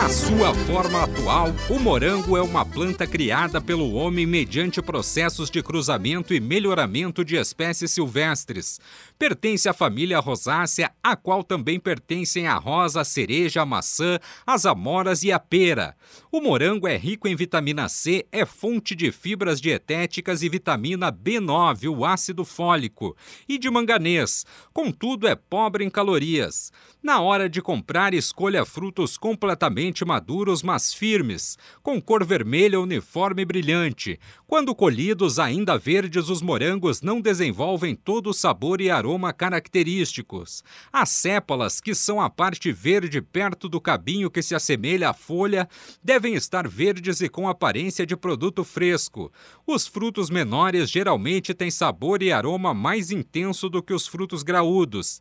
Na sua forma atual, o morango é uma planta criada pelo homem mediante processos de cruzamento e melhoramento de espécies silvestres. Pertence à família rosácea, a qual também pertencem a rosa, a cereja, a maçã, as amoras e a pera. O morango é rico em vitamina C, é fonte de fibras dietéticas e vitamina B9, o ácido fólico, e de manganês. Contudo, é pobre em calorias. Na hora de comprar, escolha frutos completamente maduros, mas firmes, com cor vermelha uniforme e brilhante. Quando colhidos ainda verdes, os morangos não desenvolvem todo o sabor e aroma característicos. As sépalas, que são a parte verde perto do cabinho que se assemelha à folha, devem estar verdes e com aparência de produto fresco. Os frutos menores geralmente têm sabor e aroma mais intenso do que os frutos graúdos.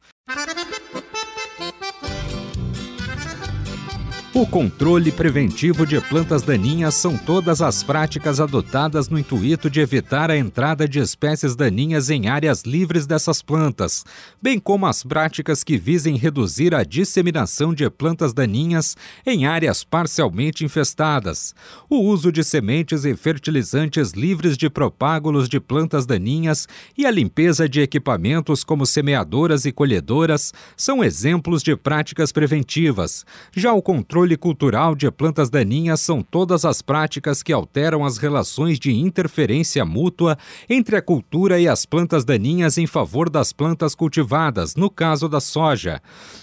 O controle preventivo de plantas daninhas são todas as práticas adotadas no intuito de evitar a entrada de espécies daninhas em áreas livres dessas plantas, bem como as práticas que visem reduzir a disseminação de plantas daninhas em áreas parcialmente infestadas. O uso de sementes e fertilizantes livres de propágulos de plantas daninhas e a limpeza de equipamentos como semeadoras e colhedoras são exemplos de práticas preventivas. Já o controle controle cultural de plantas daninhas são todas as práticas que alteram as relações de interferência mútua entre a cultura e as plantas daninhas em favor das plantas cultivadas, no caso da soja.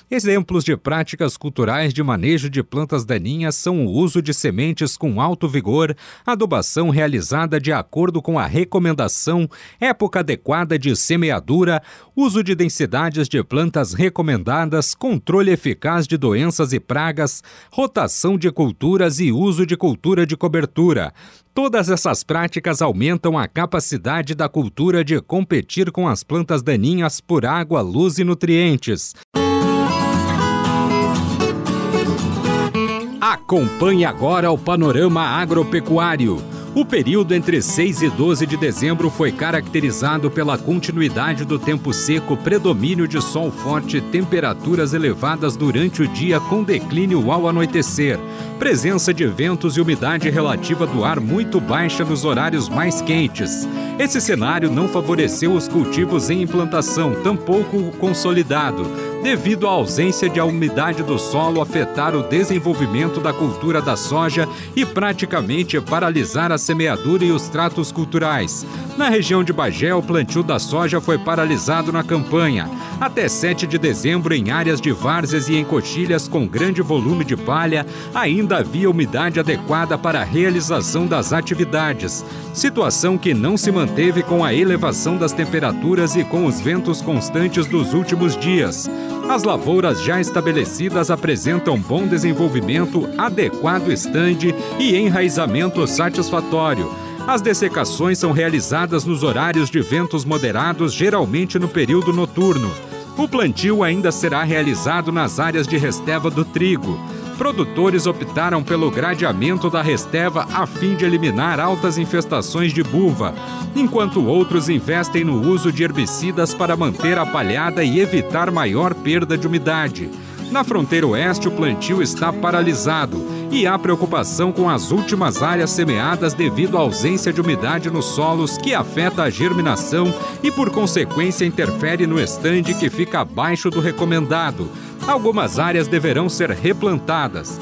Exemplos de práticas culturais de manejo de plantas daninhas são o uso de sementes com alto vigor, adubação realizada de acordo com a recomendação, época adequada de semeadura, uso de densidades de plantas recomendadas, controle eficaz de doenças e pragas, rotação de culturas e uso de cultura de cobertura. Todas essas práticas aumentam a capacidade da cultura de competir com as plantas daninhas por água, luz e nutrientes. Acompanhe agora o panorama agropecuário. O período entre 6 e 12 de dezembro foi caracterizado pela continuidade do tempo seco, predomínio de sol forte, temperaturas elevadas durante o dia com declínio ao anoitecer, presença de ventos e umidade relativa do ar muito baixa nos horários mais quentes. Esse cenário não favoreceu os cultivos em implantação, tampouco o consolidado devido à ausência de a umidade do solo afetar o desenvolvimento da cultura da soja e praticamente paralisar a semeadura e os tratos culturais. Na região de Bagé, o plantio da soja foi paralisado na campanha. Até 7 de dezembro, em áreas de várzeas e em coxilhas com grande volume de palha, ainda havia umidade adequada para a realização das atividades. Situação que não se manteve com a elevação das temperaturas e com os ventos constantes dos últimos dias. As lavouras já estabelecidas apresentam bom desenvolvimento, adequado estande e enraizamento satisfatório. As dessecações são realizadas nos horários de ventos moderados, geralmente no período noturno. O plantio ainda será realizado nas áreas de resteva do trigo produtores optaram pelo gradeamento da resteva a fim de eliminar altas infestações de buva, enquanto outros investem no uso de herbicidas para manter a palhada e evitar maior perda de umidade. Na fronteira oeste, o plantio está paralisado e há preocupação com as últimas áreas semeadas devido à ausência de umidade nos solos que afeta a germinação e, por consequência, interfere no estande que fica abaixo do recomendado. Algumas áreas deverão ser replantadas.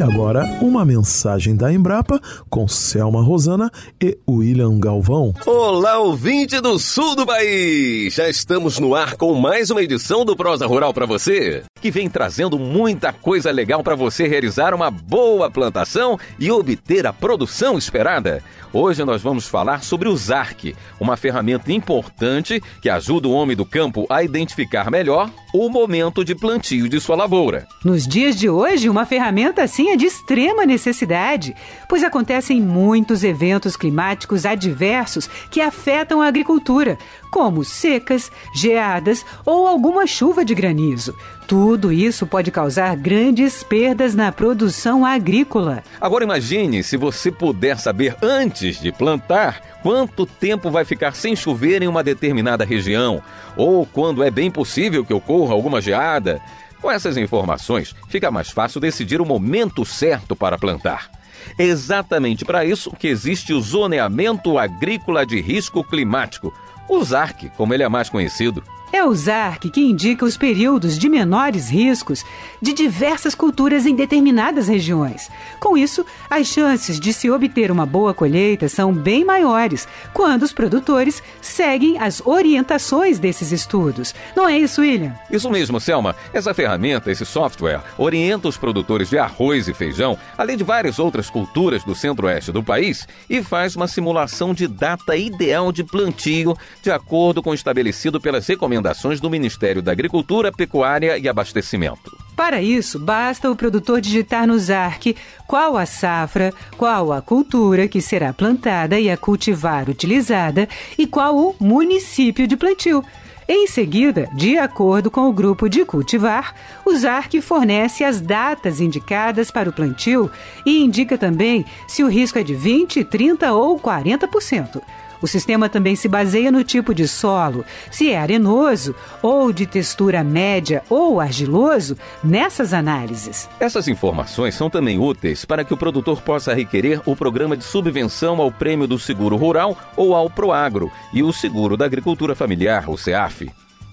E agora, uma mensagem da Embrapa com Selma Rosana e William Galvão. Olá, ouvinte do sul do país! Já estamos no ar com mais uma edição do Prosa Rural para você, que vem trazendo muita coisa legal para você realizar uma boa plantação e obter a produção esperada. Hoje nós vamos falar sobre o ZARC, uma ferramenta importante que ajuda o homem do campo a identificar melhor o momento de plantio de sua lavoura. Nos dias de hoje, uma ferramenta assim é de extrema necessidade, pois acontecem muitos eventos climáticos adversos que afetam a agricultura, como secas, geadas ou alguma chuva de granizo. Tudo isso pode causar grandes perdas na produção agrícola. Agora imagine se você puder saber antes de plantar quanto tempo vai ficar sem chover em uma determinada região, ou quando é bem possível que ocorra alguma geada. Com essas informações, fica mais fácil decidir o momento certo para plantar. Exatamente para isso que existe o Zoneamento Agrícola de Risco Climático, o ZARC, como ele é mais conhecido. É o ZARC que indica os períodos de menores riscos de diversas culturas em determinadas regiões. Com isso, as chances de se obter uma boa colheita são bem maiores quando os produtores seguem as orientações desses estudos. Não é isso, William? Isso mesmo, Selma. Essa ferramenta, esse software, orienta os produtores de arroz e feijão, além de várias outras culturas do centro-oeste do país, e faz uma simulação de data ideal de plantio de acordo com o estabelecido pelas recomendações recomendações do Ministério da Agricultura, Pecuária e Abastecimento. Para isso, basta o produtor digitar no ZARC qual a safra, qual a cultura que será plantada e a cultivar utilizada e qual o município de plantio. Em seguida, de acordo com o grupo de cultivar, o ZARC fornece as datas indicadas para o plantio e indica também se o risco é de 20, 30 ou 40%. O sistema também se baseia no tipo de solo, se é arenoso ou de textura média ou argiloso, nessas análises. Essas informações são também úteis para que o produtor possa requerer o programa de subvenção ao Prêmio do Seguro Rural ou ao Proagro e o Seguro da Agricultura Familiar, o CEAF.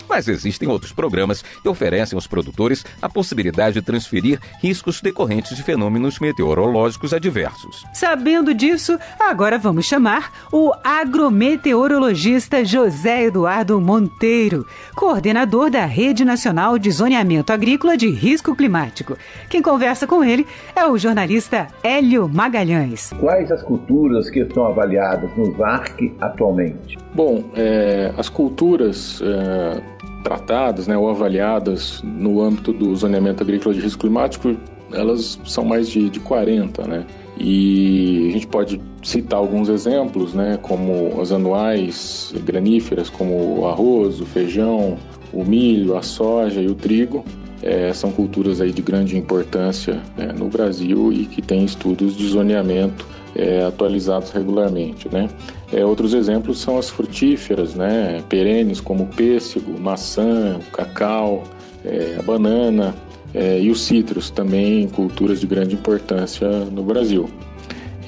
Mas existem outros programas que oferecem aos produtores a possibilidade de transferir riscos decorrentes de fenômenos meteorológicos adversos. Sabendo disso, agora vamos chamar o agrometeorologista José Eduardo Monteiro, coordenador da Rede Nacional de Zoneamento Agrícola de Risco Climático. Quem conversa com ele é o jornalista Hélio Magalhães. Quais as culturas que estão avaliadas no VARC atualmente? Bom, é, as culturas é, tratadas né, ou avaliadas no âmbito do zoneamento agrícola de risco climático, elas são mais de, de 40, né? E a gente pode citar alguns exemplos, né, como as anuais graníferas, como o arroz, o feijão, o milho, a soja e o trigo. É, são culturas aí de grande importância né, no Brasil e que têm estudos de zoneamento é, atualizados regularmente. Né? É, outros exemplos são as frutíferas, né, perenes como o pêssego, maçã, o cacau, é, a banana é, e os citros, também culturas de grande importância no Brasil.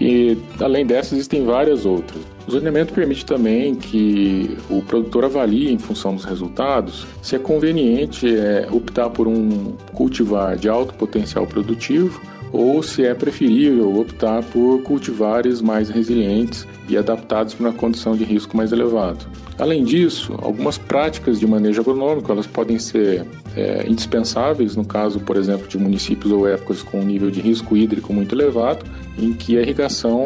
E além dessas existem várias outras. O zoneamento permite também que o produtor avalie, em função dos resultados, se é conveniente é, optar por um cultivar de alto potencial produtivo ou se é preferível optar por cultivares mais resilientes e adaptados para uma condição de risco mais elevado. Além disso, algumas práticas de manejo agronômico elas podem ser é, indispensáveis no caso, por exemplo, de municípios ou épocas com um nível de risco hídrico muito elevado, em que a irrigação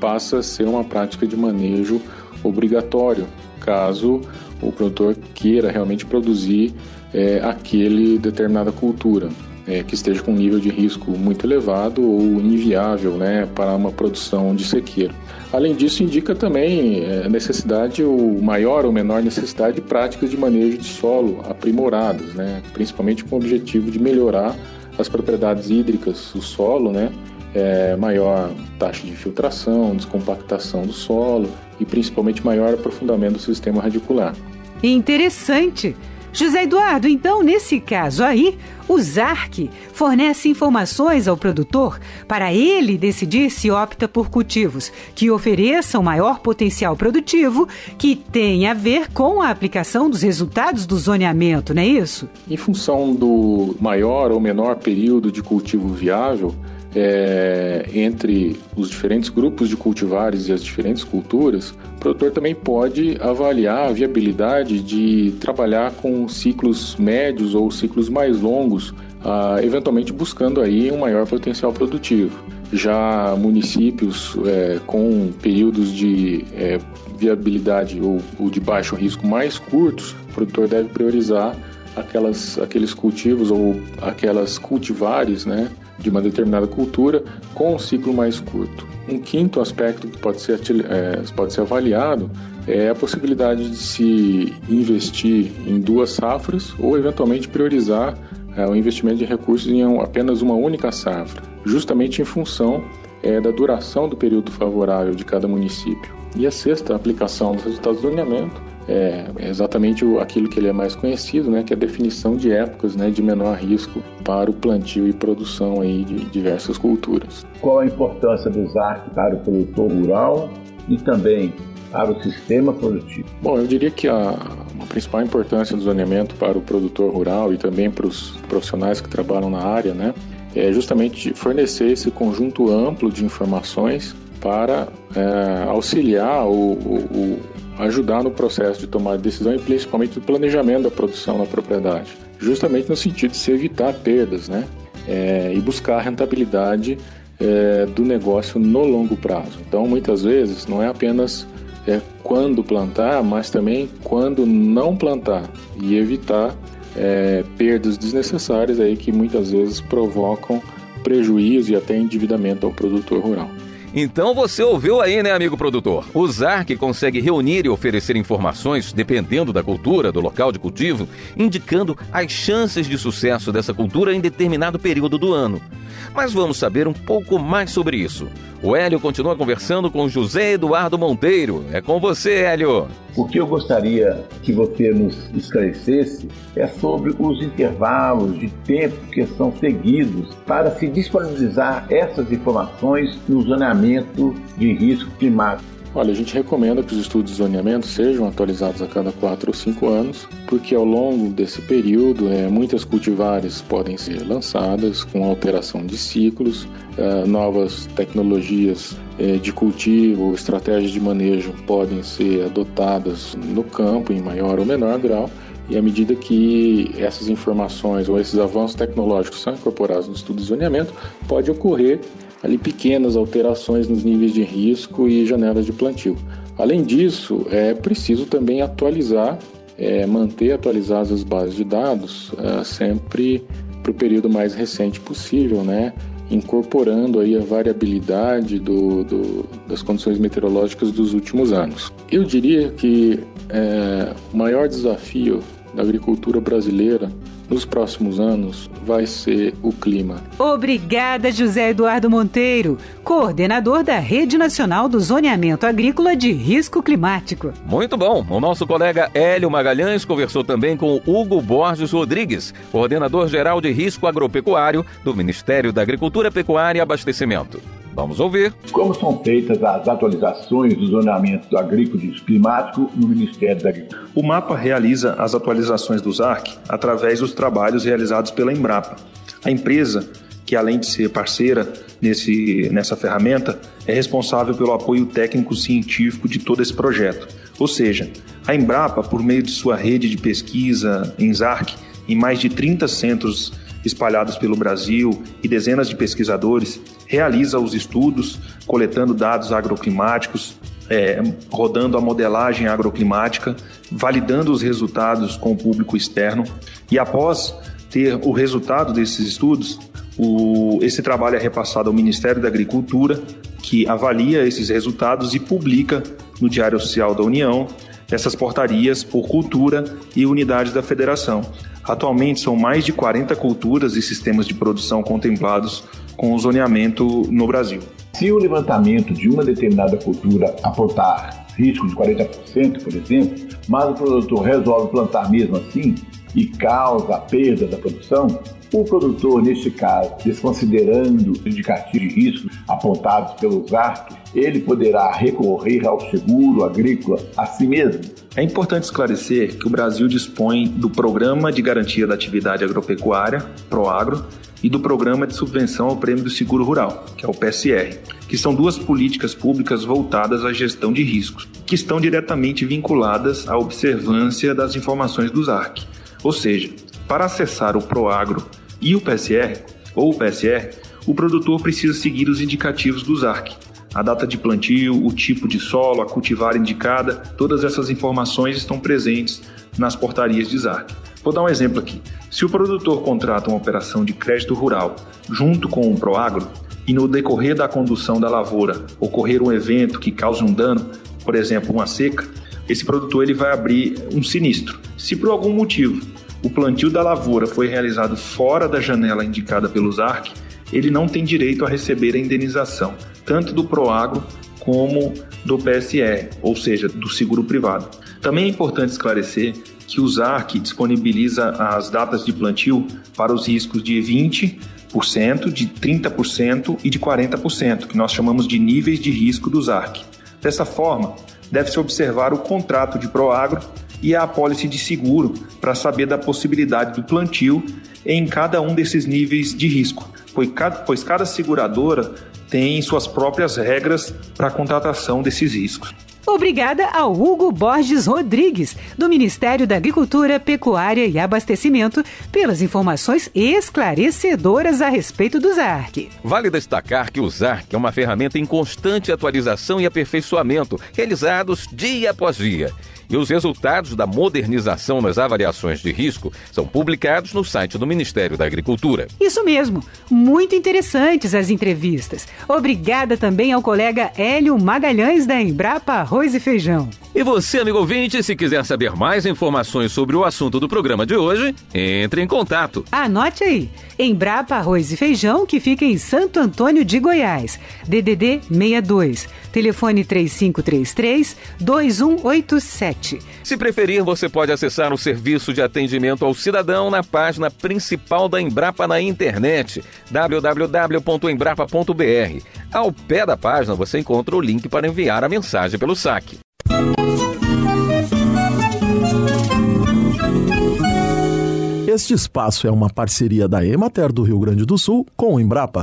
passa a ser uma prática de manejo obrigatório, caso o produtor queira realmente produzir é, aquele determinada cultura é, que esteja com um nível de risco muito elevado ou inviável né, para uma produção de sequeiro. Além disso, indica também é, a necessidade, ou maior ou menor necessidade de práticas de manejo de solo aprimoradas, né, principalmente com o objetivo de melhorar as propriedades hídricas do solo, né, é, maior taxa de filtração, descompactação do solo e principalmente maior aprofundamento do sistema radicular. Interessante! José Eduardo, então, nesse caso aí, o ZARC fornece informações ao produtor para ele decidir se opta por cultivos que ofereçam maior potencial produtivo, que tem a ver com a aplicação dos resultados do zoneamento, não é isso? Em função do maior ou menor período de cultivo viável, é, entre os diferentes grupos de cultivares e as diferentes culturas, o produtor também pode avaliar a viabilidade de trabalhar com ciclos médios ou ciclos mais longos, ah, eventualmente buscando aí um maior potencial produtivo. Já municípios é, com períodos de é, viabilidade ou, ou de baixo risco mais curtos, o produtor deve priorizar aquelas, aqueles cultivos ou aquelas cultivares, né, de uma determinada cultura com um ciclo mais curto. Um quinto aspecto que pode ser, é, pode ser avaliado é a possibilidade de se investir em duas safras ou eventualmente priorizar é, o investimento de recursos em apenas uma única safra, justamente em função é, da duração do período favorável de cada município. E a sexta aplicação dos resultados do alinhamento é exatamente aquilo que ele é mais conhecido, né, que é a definição de épocas né, de menor risco para o plantio e produção aí de diversas culturas. Qual a importância do ZARC para o produtor rural e também para o sistema produtivo? Bom, eu diria que a, a principal importância do zoneamento para o produtor rural e também para os profissionais que trabalham na área, né, é justamente fornecer esse conjunto amplo de informações para é, auxiliar o, o, ajudar no processo de tomar de decisão e principalmente no planejamento da produção na propriedade, justamente no sentido de se evitar perdas, né? É, e buscar a rentabilidade é, do negócio no longo prazo. Então, muitas vezes, não é apenas é, quando plantar, mas também quando não plantar e evitar é, perdas desnecessárias aí que muitas vezes provocam prejuízo e até endividamento ao produtor rural. Então você ouviu aí, né, amigo produtor? O ZARC consegue reunir e oferecer informações dependendo da cultura, do local de cultivo, indicando as chances de sucesso dessa cultura em determinado período do ano. Mas vamos saber um pouco mais sobre isso. O Hélio continua conversando com José Eduardo Monteiro. É com você, Hélio. O que eu gostaria que você nos esclarecesse é sobre os intervalos de tempo que são seguidos para se disponibilizar essas informações no zoneamento de risco climático. Olha, a gente recomenda que os estudos de zoneamento sejam atualizados a cada 4 ou 5 anos, porque ao longo desse período é, muitas cultivares podem ser lançadas com alteração de ciclos, é, novas tecnologias é, de cultivo, estratégias de manejo podem ser adotadas no campo em maior ou menor grau, e à medida que essas informações ou esses avanços tecnológicos são incorporados no estudo de zoneamento, pode ocorrer ali pequenas alterações nos níveis de risco e janelas de plantio. Além disso, é preciso também atualizar, é, manter atualizadas as bases de dados é, sempre para o período mais recente possível, né? incorporando aí a variabilidade do, do, das condições meteorológicas dos últimos anos. Eu diria que é, o maior desafio da agricultura brasileira nos próximos anos vai ser o clima. Obrigada, José Eduardo Monteiro, coordenador da Rede Nacional do Zoneamento Agrícola de Risco Climático. Muito bom. O nosso colega Hélio Magalhães conversou também com Hugo Borges Rodrigues, coordenador geral de risco agropecuário do Ministério da Agricultura, Pecuária e Abastecimento. Vamos ouvir. Como são feitas as atualizações do zoneamento agrícola e climático no Ministério da Agricultura? O mapa realiza as atualizações do ZARC através dos trabalhos realizados pela Embrapa. A empresa, que além de ser parceira nesse, nessa ferramenta, é responsável pelo apoio técnico-científico de todo esse projeto. Ou seja, a Embrapa, por meio de sua rede de pesquisa em ZARC, em mais de 30 centros espalhados pelo Brasil e dezenas de pesquisadores, realiza os estudos, coletando dados agroclimáticos, é, rodando a modelagem agroclimática, validando os resultados com o público externo. E após ter o resultado desses estudos, o, esse trabalho é repassado ao Ministério da Agricultura, que avalia esses resultados e publica no Diário Oficial da União essas portarias por cultura e unidades da federação. Atualmente são mais de 40 culturas e sistemas de produção contemplados com o zoneamento no Brasil. Se o levantamento de uma determinada cultura apontar risco de 40%, por exemplo, mas o produtor resolve plantar mesmo assim e causa a perda da produção, o produtor, neste caso, desconsiderando os indicativos de risco apontados pelos ARC, ele poderá recorrer ao seguro agrícola a si mesmo. É importante esclarecer que o Brasil dispõe do Programa de Garantia da Atividade Agropecuária, PROAGRO, e do Programa de Subvenção ao Prêmio do Seguro Rural, que é o PSR, que são duas políticas públicas voltadas à gestão de riscos, que estão diretamente vinculadas à observância das informações dos ARC. Ou seja, para acessar o PROAGRO e o PSR, ou o PSR, o produtor precisa seguir os indicativos dos ARC, a data de plantio, o tipo de solo, a cultivar indicada, todas essas informações estão presentes nas portarias de ZARC. Vou dar um exemplo aqui. Se o produtor contrata uma operação de crédito rural junto com o Proagro e no decorrer da condução da lavoura ocorrer um evento que cause um dano, por exemplo, uma seca, esse produtor ele vai abrir um sinistro. Se por algum motivo o plantio da lavoura foi realizado fora da janela indicada pelo ZARC, ele não tem direito a receber a indenização, tanto do Proagro como do PSR, ou seja, do seguro privado. Também é importante esclarecer que o ZARC disponibiliza as datas de plantio para os riscos de 20%, de 30% e de 40%, que nós chamamos de níveis de risco do ZARC. Dessa forma, deve-se observar o contrato de Proagro e a apólice de seguro para saber da possibilidade do plantio em cada um desses níveis de risco, pois cada seguradora tem suas próprias regras para a contratação desses riscos. Obrigada ao Hugo Borges Rodrigues, do Ministério da Agricultura, Pecuária e Abastecimento, pelas informações esclarecedoras a respeito do ZARC. Vale destacar que o ZARC é uma ferramenta em constante atualização e aperfeiçoamento, realizados dia após dia e os resultados da modernização nas avaliações de risco são publicados no site do Ministério da Agricultura. Isso mesmo, muito interessantes as entrevistas. Obrigada também ao colega Hélio Magalhães da Embrapa Arroz e Feijão. E você, amigo ouvinte, se quiser saber mais informações sobre o assunto do programa de hoje, entre em contato. Anote aí, Embrapa Arroz e Feijão, que fica em Santo Antônio de Goiás, DDD 62, telefone 3533 2187. Se preferir, você pode acessar o serviço de atendimento ao cidadão na página principal da Embrapa na internet, www.embrapa.br. Ao pé da página você encontra o link para enviar a mensagem pelo saque. Este espaço é uma parceria da Emater do Rio Grande do Sul com o Embrapa.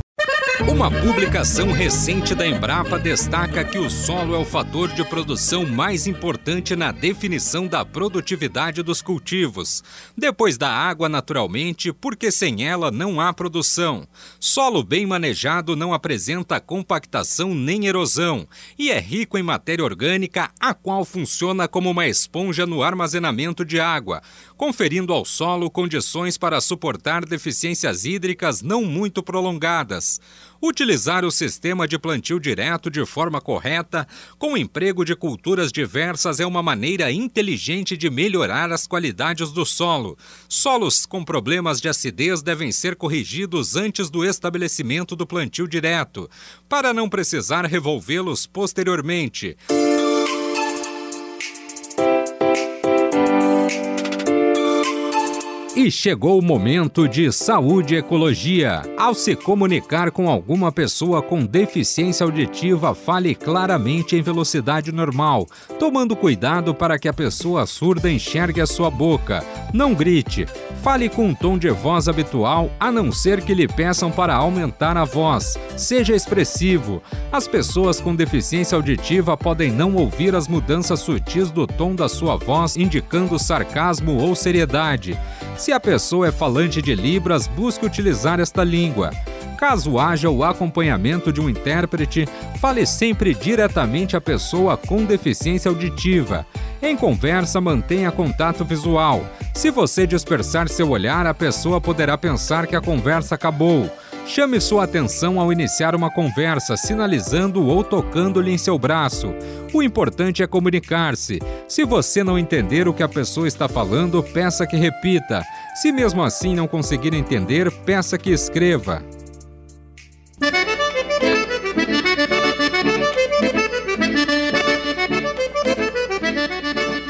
Uma publicação recente da Embrapa destaca que o solo é o fator de produção mais importante na definição da produtividade dos cultivos. Depois da água, naturalmente, porque sem ela não há produção. Solo bem manejado não apresenta compactação nem erosão e é rico em matéria orgânica, a qual funciona como uma esponja no armazenamento de água, conferindo ao solo condições para suportar deficiências hídricas não muito prolongadas. Utilizar o sistema de plantio direto de forma correta, com o emprego de culturas diversas, é uma maneira inteligente de melhorar as qualidades do solo. Solos com problemas de acidez devem ser corrigidos antes do estabelecimento do plantio direto, para não precisar revolvê-los posteriormente. E chegou o momento de saúde e ecologia. Ao se comunicar com alguma pessoa com deficiência auditiva, fale claramente em velocidade normal, tomando cuidado para que a pessoa surda enxergue a sua boca. Não grite. Fale com um tom de voz habitual, a não ser que lhe peçam para aumentar a voz. Seja expressivo. As pessoas com deficiência auditiva podem não ouvir as mudanças sutis do tom da sua voz, indicando sarcasmo ou seriedade. Se a pessoa é falante de Libras, busque utilizar esta língua. Caso haja o acompanhamento de um intérprete, fale sempre diretamente à pessoa com deficiência auditiva. Em conversa, mantenha contato visual. Se você dispersar seu olhar, a pessoa poderá pensar que a conversa acabou. Chame sua atenção ao iniciar uma conversa, sinalizando ou tocando-lhe em seu braço. O importante é comunicar-se. Se você não entender o que a pessoa está falando, peça que repita. Se mesmo assim não conseguir entender, peça que escreva.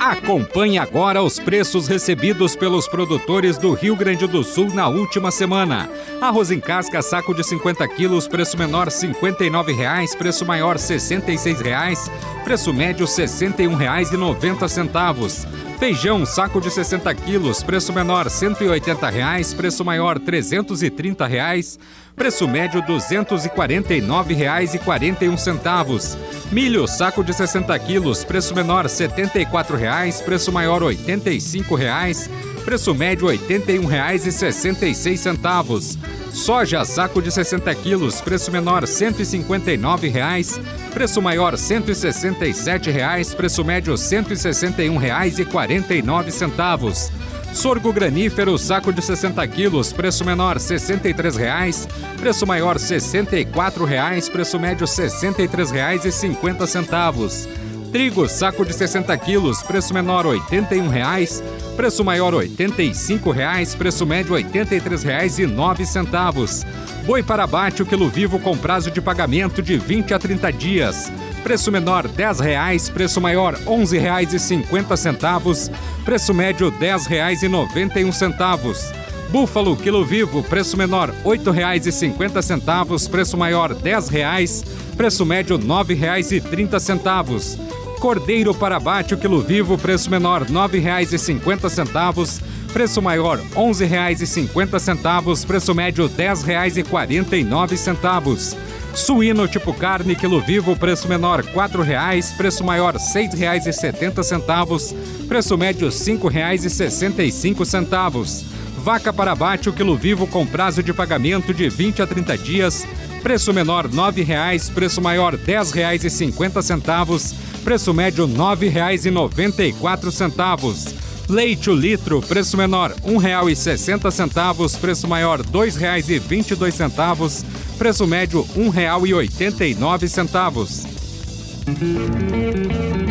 Acompanhe agora os preços recebidos pelos produtores do Rio Grande do Sul na última semana. Arroz em casca, saco de 50 quilos, preço menor R$ 59,00, preço maior R$ 66,00, preço médio R$ 61,90. Feijão, saco de 60 quilos, preço menor R$ 180,00, preço maior R$ 330,00. Preço médio R$ 249,41. Milho, saco de 60 quilos, preço menor R$ 74,00, preço maior R$ 85,00. Preço médio R$ 81,66. Soja, saco de 60 quilos, preço menor R$ 159,00, preço maior R$ 167,00, preço médio R$ 161,49. Sorgo granífero, saco de 60 quilos, preço menor R$ 63,00, preço maior R$ 64,00, preço médio R$ 63,50. Trigo, saco de 60 quilos, preço menor R$ 81,00, preço maior R$ 85,00, preço médio R$ 83,09. Boi para abate, o quilo vivo com prazo de pagamento de 20 a 30 dias. Preço menor R$ 10,00, preço maior R$ 11,50, preço médio R$ 10,91. Búfalo quilo vivo, preço menor R$ 8,50, preço maior R$ 10,00, preço médio R$ 9,30. Cordeiro para abate o quilo vivo, preço menor R$ 9,50, preço maior R$ 11,50, preço médio R$ 10,49. Suíno tipo carne, quilo vivo, preço menor R$ 4,00, preço maior R$ 6,70, preço médio R$ 5,65. Vaca para abate, o quilo vivo com prazo de pagamento de 20 a 30 dias, preço menor R$ 9,00, preço maior R$ 10,50, preço médio R$ 9,94. Leite o litro, preço menor R$ 1,60, preço maior R$ 2,22, preço médio R$ 1,89.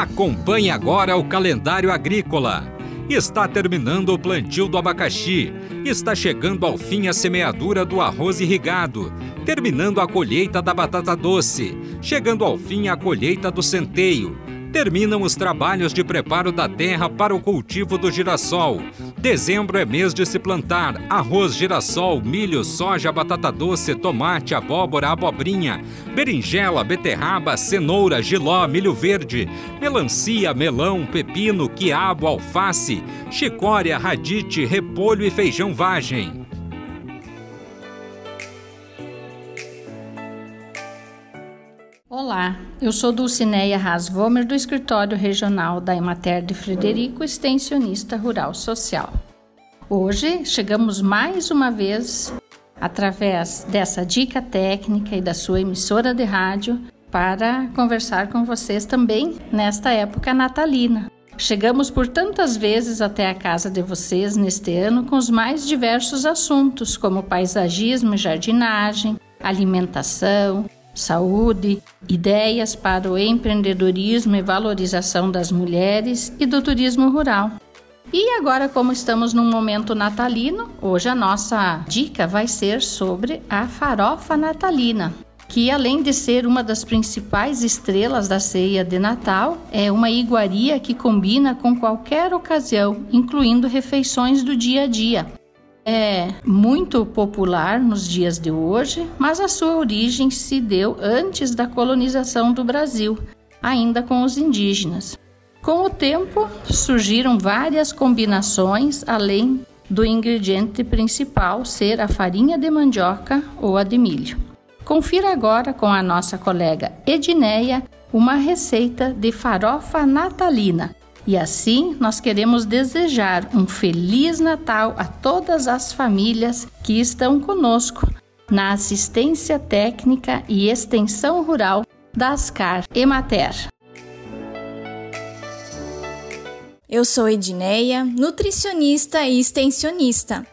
Acompanhe agora o calendário agrícola. Está terminando o plantio do abacaxi. Está chegando ao fim a semeadura do arroz irrigado. Terminando a colheita da batata doce. Chegando ao fim a colheita do centeio terminam os trabalhos de preparo da terra para o cultivo do girassol. Dezembro é mês de se plantar arroz, girassol, milho, soja, batata doce, tomate, abóbora, abobrinha, berinjela, beterraba, cenoura, giló, milho verde, melancia, melão, pepino, quiabo, alface, chicória, radite, repolho e feijão vagem. Olá, eu sou Dulcineia Rasvomer do Escritório Regional da Emater de Frederico, extensionista rural social. Hoje chegamos mais uma vez, através dessa dica técnica e da sua emissora de rádio, para conversar com vocês também nesta época natalina. Chegamos por tantas vezes até a casa de vocês neste ano com os mais diversos assuntos, como paisagismo e jardinagem, alimentação, saúde, ideias para o empreendedorismo e valorização das mulheres e do turismo rural. E agora, como estamos num momento natalino, hoje a nossa dica vai ser sobre a farofa natalina, que além de ser uma das principais estrelas da ceia de Natal, é uma iguaria que combina com qualquer ocasião, incluindo refeições do dia a dia é muito popular nos dias de hoje, mas a sua origem se deu antes da colonização do Brasil, ainda com os indígenas. Com o tempo, surgiram várias combinações além do ingrediente principal ser a farinha de mandioca ou a de milho. Confira agora com a nossa colega Edneia uma receita de farofa natalina e assim, nós queremos desejar um feliz Natal a todas as famílias que estão conosco na assistência técnica e extensão rural da Ascar Emater. Eu sou Edneia, nutricionista e extensionista.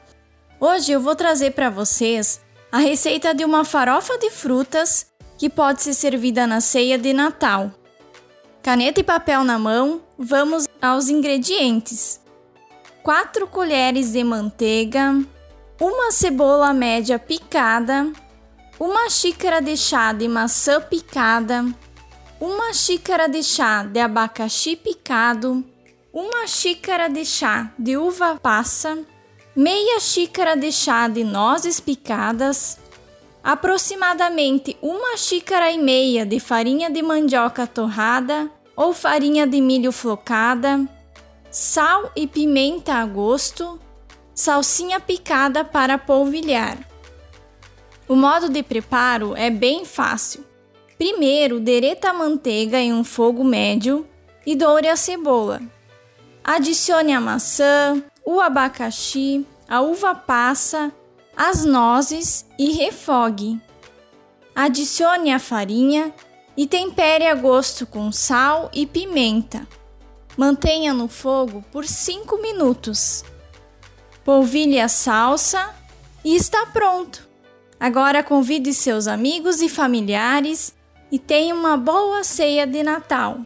Hoje eu vou trazer para vocês a receita de uma farofa de frutas que pode ser servida na ceia de Natal. Caneta e papel na mão, vamos aos ingredientes: 4 colheres de manteiga, uma cebola média picada, uma xícara de chá de maçã picada, uma xícara de chá de abacaxi picado, uma xícara de chá de uva passa, meia xícara de chá de nozes picadas, aproximadamente uma xícara e meia de farinha de mandioca torrada ou farinha de milho flocada, sal e pimenta a gosto, salsinha picada para polvilhar. O modo de preparo é bem fácil. Primeiro, dereta a manteiga em um fogo médio e doure a cebola. Adicione a maçã, o abacaxi, a uva passa, as nozes e refogue. Adicione a farinha e tempere a gosto com sal e pimenta. Mantenha no fogo por 5 minutos. Polvilhe a salsa e está pronto. Agora convide seus amigos e familiares e tenha uma boa ceia de Natal.